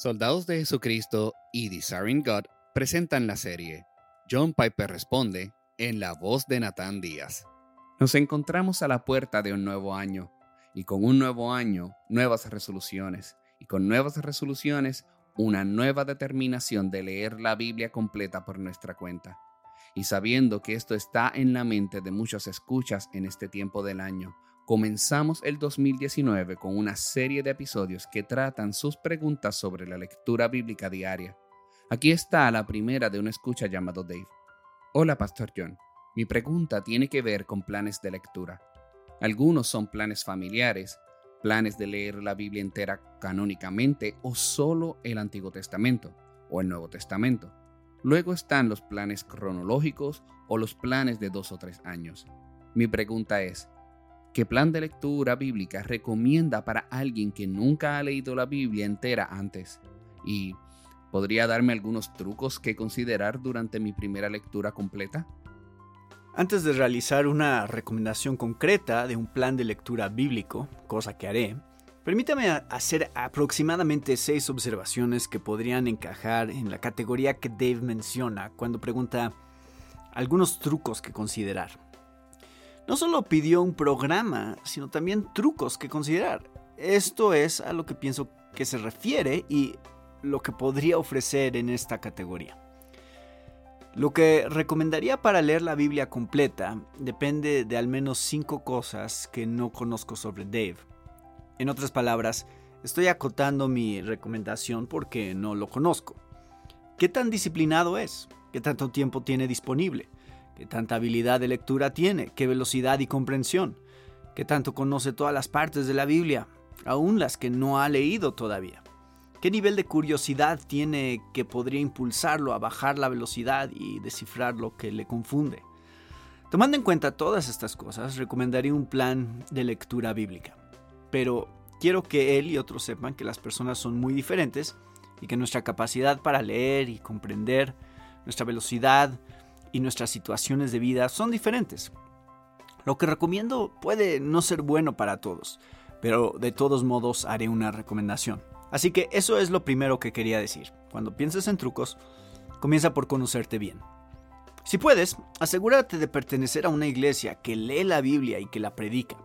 Soldados de Jesucristo y Desiring God presentan la serie John Piper responde en la voz de Nathan Díaz. Nos encontramos a la puerta de un nuevo año y con un nuevo año nuevas resoluciones y con nuevas resoluciones una nueva determinación de leer la Biblia completa por nuestra cuenta. Y sabiendo que esto está en la mente de muchos escuchas en este tiempo del año, comenzamos el 2019 con una serie de episodios que tratan sus preguntas sobre la lectura bíblica diaria. Aquí está la primera de una escucha llamado Dave. Hola, Pastor John. Mi pregunta tiene que ver con planes de lectura. Algunos son planes familiares, planes de leer la Biblia entera canónicamente o solo el Antiguo Testamento o el Nuevo Testamento. Luego están los planes cronológicos o los planes de dos o tres años. Mi pregunta es, ¿Qué plan de lectura bíblica recomienda para alguien que nunca ha leído la Biblia entera antes? Y ¿podría darme algunos trucos que considerar durante mi primera lectura completa? Antes de realizar una recomendación concreta de un plan de lectura bíblico, cosa que haré, permítame hacer aproximadamente seis observaciones que podrían encajar en la categoría que Dave menciona cuando pregunta algunos trucos que considerar no solo pidió un programa, sino también trucos que considerar. Esto es a lo que pienso que se refiere y lo que podría ofrecer en esta categoría. Lo que recomendaría para leer la Biblia completa depende de al menos cinco cosas que no conozco sobre Dave. En otras palabras, estoy acotando mi recomendación porque no lo conozco. ¿Qué tan disciplinado es? ¿Qué tanto tiempo tiene disponible? ¿Qué tanta habilidad de lectura tiene? ¿Qué velocidad y comprensión? ¿Qué tanto conoce todas las partes de la Biblia? Aún las que no ha leído todavía. ¿Qué nivel de curiosidad tiene que podría impulsarlo a bajar la velocidad y descifrar lo que le confunde? Tomando en cuenta todas estas cosas, recomendaría un plan de lectura bíblica. Pero quiero que él y otros sepan que las personas son muy diferentes y que nuestra capacidad para leer y comprender, nuestra velocidad, y nuestras situaciones de vida son diferentes. Lo que recomiendo puede no ser bueno para todos, pero de todos modos haré una recomendación. Así que eso es lo primero que quería decir. Cuando pienses en trucos, comienza por conocerte bien. Si puedes, asegúrate de pertenecer a una iglesia que lee la Biblia y que la predica.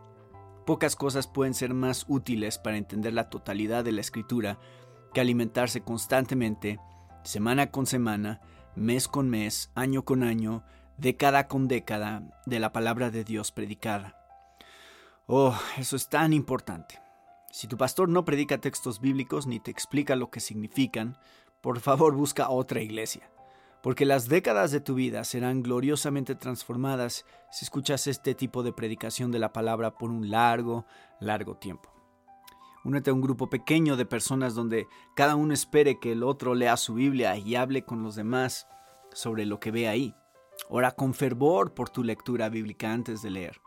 Pocas cosas pueden ser más útiles para entender la totalidad de la escritura que alimentarse constantemente, semana con semana, mes con mes, año con año, década con década, de la palabra de Dios predicada. Oh, eso es tan importante. Si tu pastor no predica textos bíblicos ni te explica lo que significan, por favor busca otra iglesia, porque las décadas de tu vida serán gloriosamente transformadas si escuchas este tipo de predicación de la palabra por un largo, largo tiempo. Únete a un grupo pequeño de personas donde cada uno espere que el otro lea su Biblia y hable con los demás sobre lo que ve ahí. Ora con fervor por tu lectura bíblica antes de leer,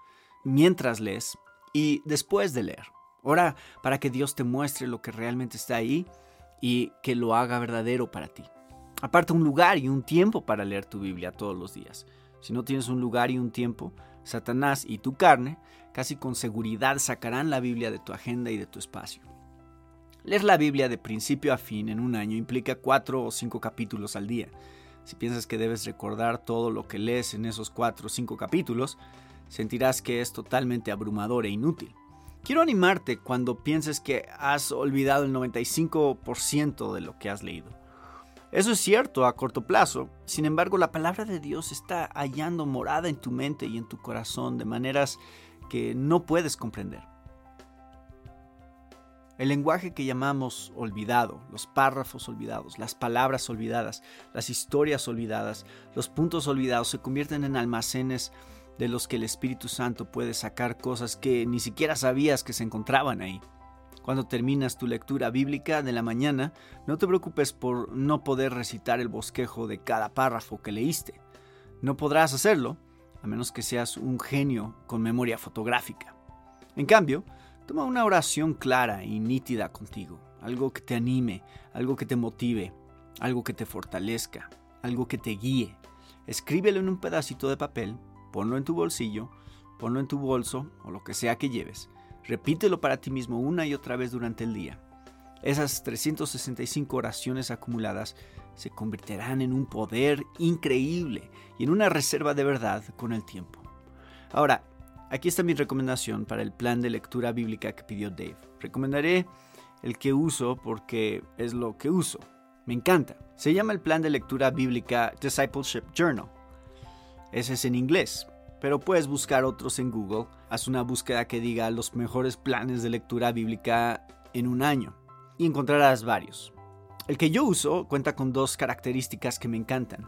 mientras lees y después de leer. Ora para que Dios te muestre lo que realmente está ahí y que lo haga verdadero para ti. Aparte un lugar y un tiempo para leer tu Biblia todos los días. Si no tienes un lugar y un tiempo, Satanás y tu carne casi con seguridad sacarán la Biblia de tu agenda y de tu espacio. Leer la Biblia de principio a fin en un año implica cuatro o cinco capítulos al día. Si piensas que debes recordar todo lo que lees en esos cuatro o cinco capítulos, sentirás que es totalmente abrumador e inútil. Quiero animarte cuando pienses que has olvidado el 95% de lo que has leído. Eso es cierto a corto plazo, sin embargo la palabra de Dios está hallando morada en tu mente y en tu corazón de maneras que no puedes comprender. El lenguaje que llamamos olvidado, los párrafos olvidados, las palabras olvidadas, las historias olvidadas, los puntos olvidados se convierten en almacenes de los que el Espíritu Santo puede sacar cosas que ni siquiera sabías que se encontraban ahí. Cuando terminas tu lectura bíblica de la mañana, no te preocupes por no poder recitar el bosquejo de cada párrafo que leíste. No podrás hacerlo, a menos que seas un genio con memoria fotográfica. En cambio, toma una oración clara y nítida contigo, algo que te anime, algo que te motive, algo que te fortalezca, algo que te guíe. Escríbelo en un pedacito de papel, ponlo en tu bolsillo, ponlo en tu bolso o lo que sea que lleves Repítelo para ti mismo una y otra vez durante el día. Esas 365 oraciones acumuladas se convertirán en un poder increíble y en una reserva de verdad con el tiempo. Ahora, aquí está mi recomendación para el plan de lectura bíblica que pidió Dave. Recomendaré el que uso porque es lo que uso. Me encanta. Se llama el plan de lectura bíblica Discipleship Journal. Ese es en inglés, pero puedes buscar otros en Google. Haz una búsqueda que diga los mejores planes de lectura bíblica en un año y encontrarás varios. El que yo uso cuenta con dos características que me encantan.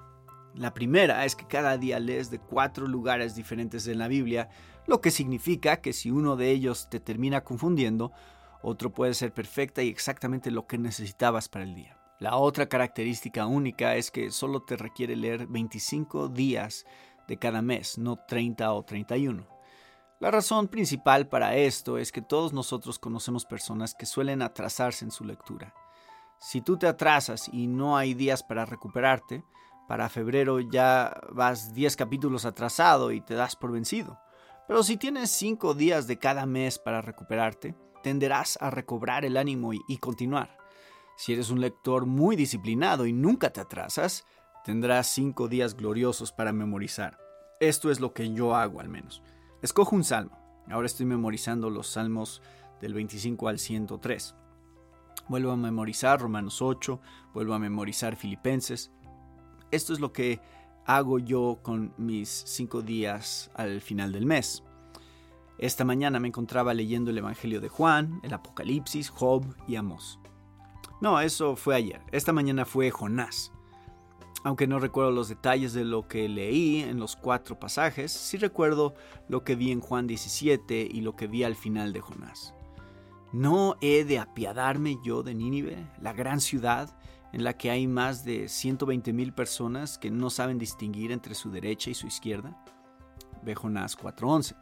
La primera es que cada día lees de cuatro lugares diferentes en la Biblia, lo que significa que si uno de ellos te termina confundiendo, otro puede ser perfecta y exactamente lo que necesitabas para el día. La otra característica única es que solo te requiere leer 25 días de cada mes, no 30 o 31. La razón principal para esto es que todos nosotros conocemos personas que suelen atrasarse en su lectura. Si tú te atrasas y no hay días para recuperarte, para febrero ya vas 10 capítulos atrasado y te das por vencido. Pero si tienes 5 días de cada mes para recuperarte, tenderás a recobrar el ánimo y, continuar. Si eres un lector muy disciplinado y nunca te atrasas, tendrás 5 días gloriosos para memorizar. Esto es lo que yo hago al menos. Escojo un salmo. Ahora estoy memorizando los salmos del 25 al 103. Vuelvo a memorizar Romanos 8, vuelvo a memorizar Filipenses. Esto es lo que hago yo con mis cinco días al final del mes. Esta mañana me encontraba leyendo el Evangelio de Juan, el Apocalipsis, Job y Amos. No, eso fue ayer. Esta mañana fue Jonás. Aunque no recuerdo los detalles de lo que leí en los cuatro pasajes, sí recuerdo lo que vi en Juan 17 y lo que vi al final de Jonás. ¿No he de apiadarme yo de Nínive, la gran ciudad en la que hay más de 120 mil personas que no saben distinguir entre su derecha y su izquierda? Ve Jonás 4.11.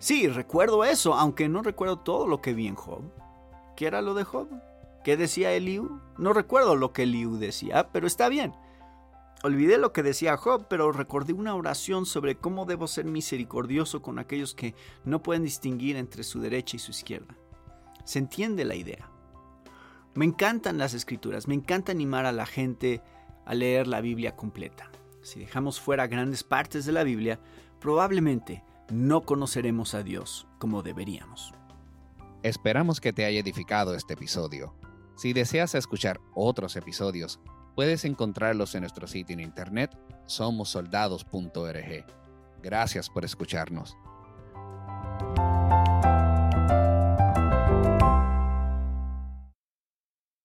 Sí, recuerdo eso, aunque no recuerdo todo lo que vi en Job. ¿Qué era lo de Job? ¿Qué decía Eliú? No recuerdo lo que Eliú decía, pero está bien. Olvidé lo que decía Job, pero recordé una oración sobre cómo debo ser misericordioso con aquellos que no pueden distinguir entre su derecha y su izquierda. Se entiende la idea. Me encantan las escrituras, me encanta animar a la gente a leer la Biblia completa. Si dejamos fuera grandes partes de la Biblia, probablemente no conoceremos a Dios como deberíamos. Esperamos que te haya edificado este episodio. Si deseas escuchar otros episodios, Puedes encontrarlos en nuestro sitio en internet somosoldados.org. Gracias por escucharnos.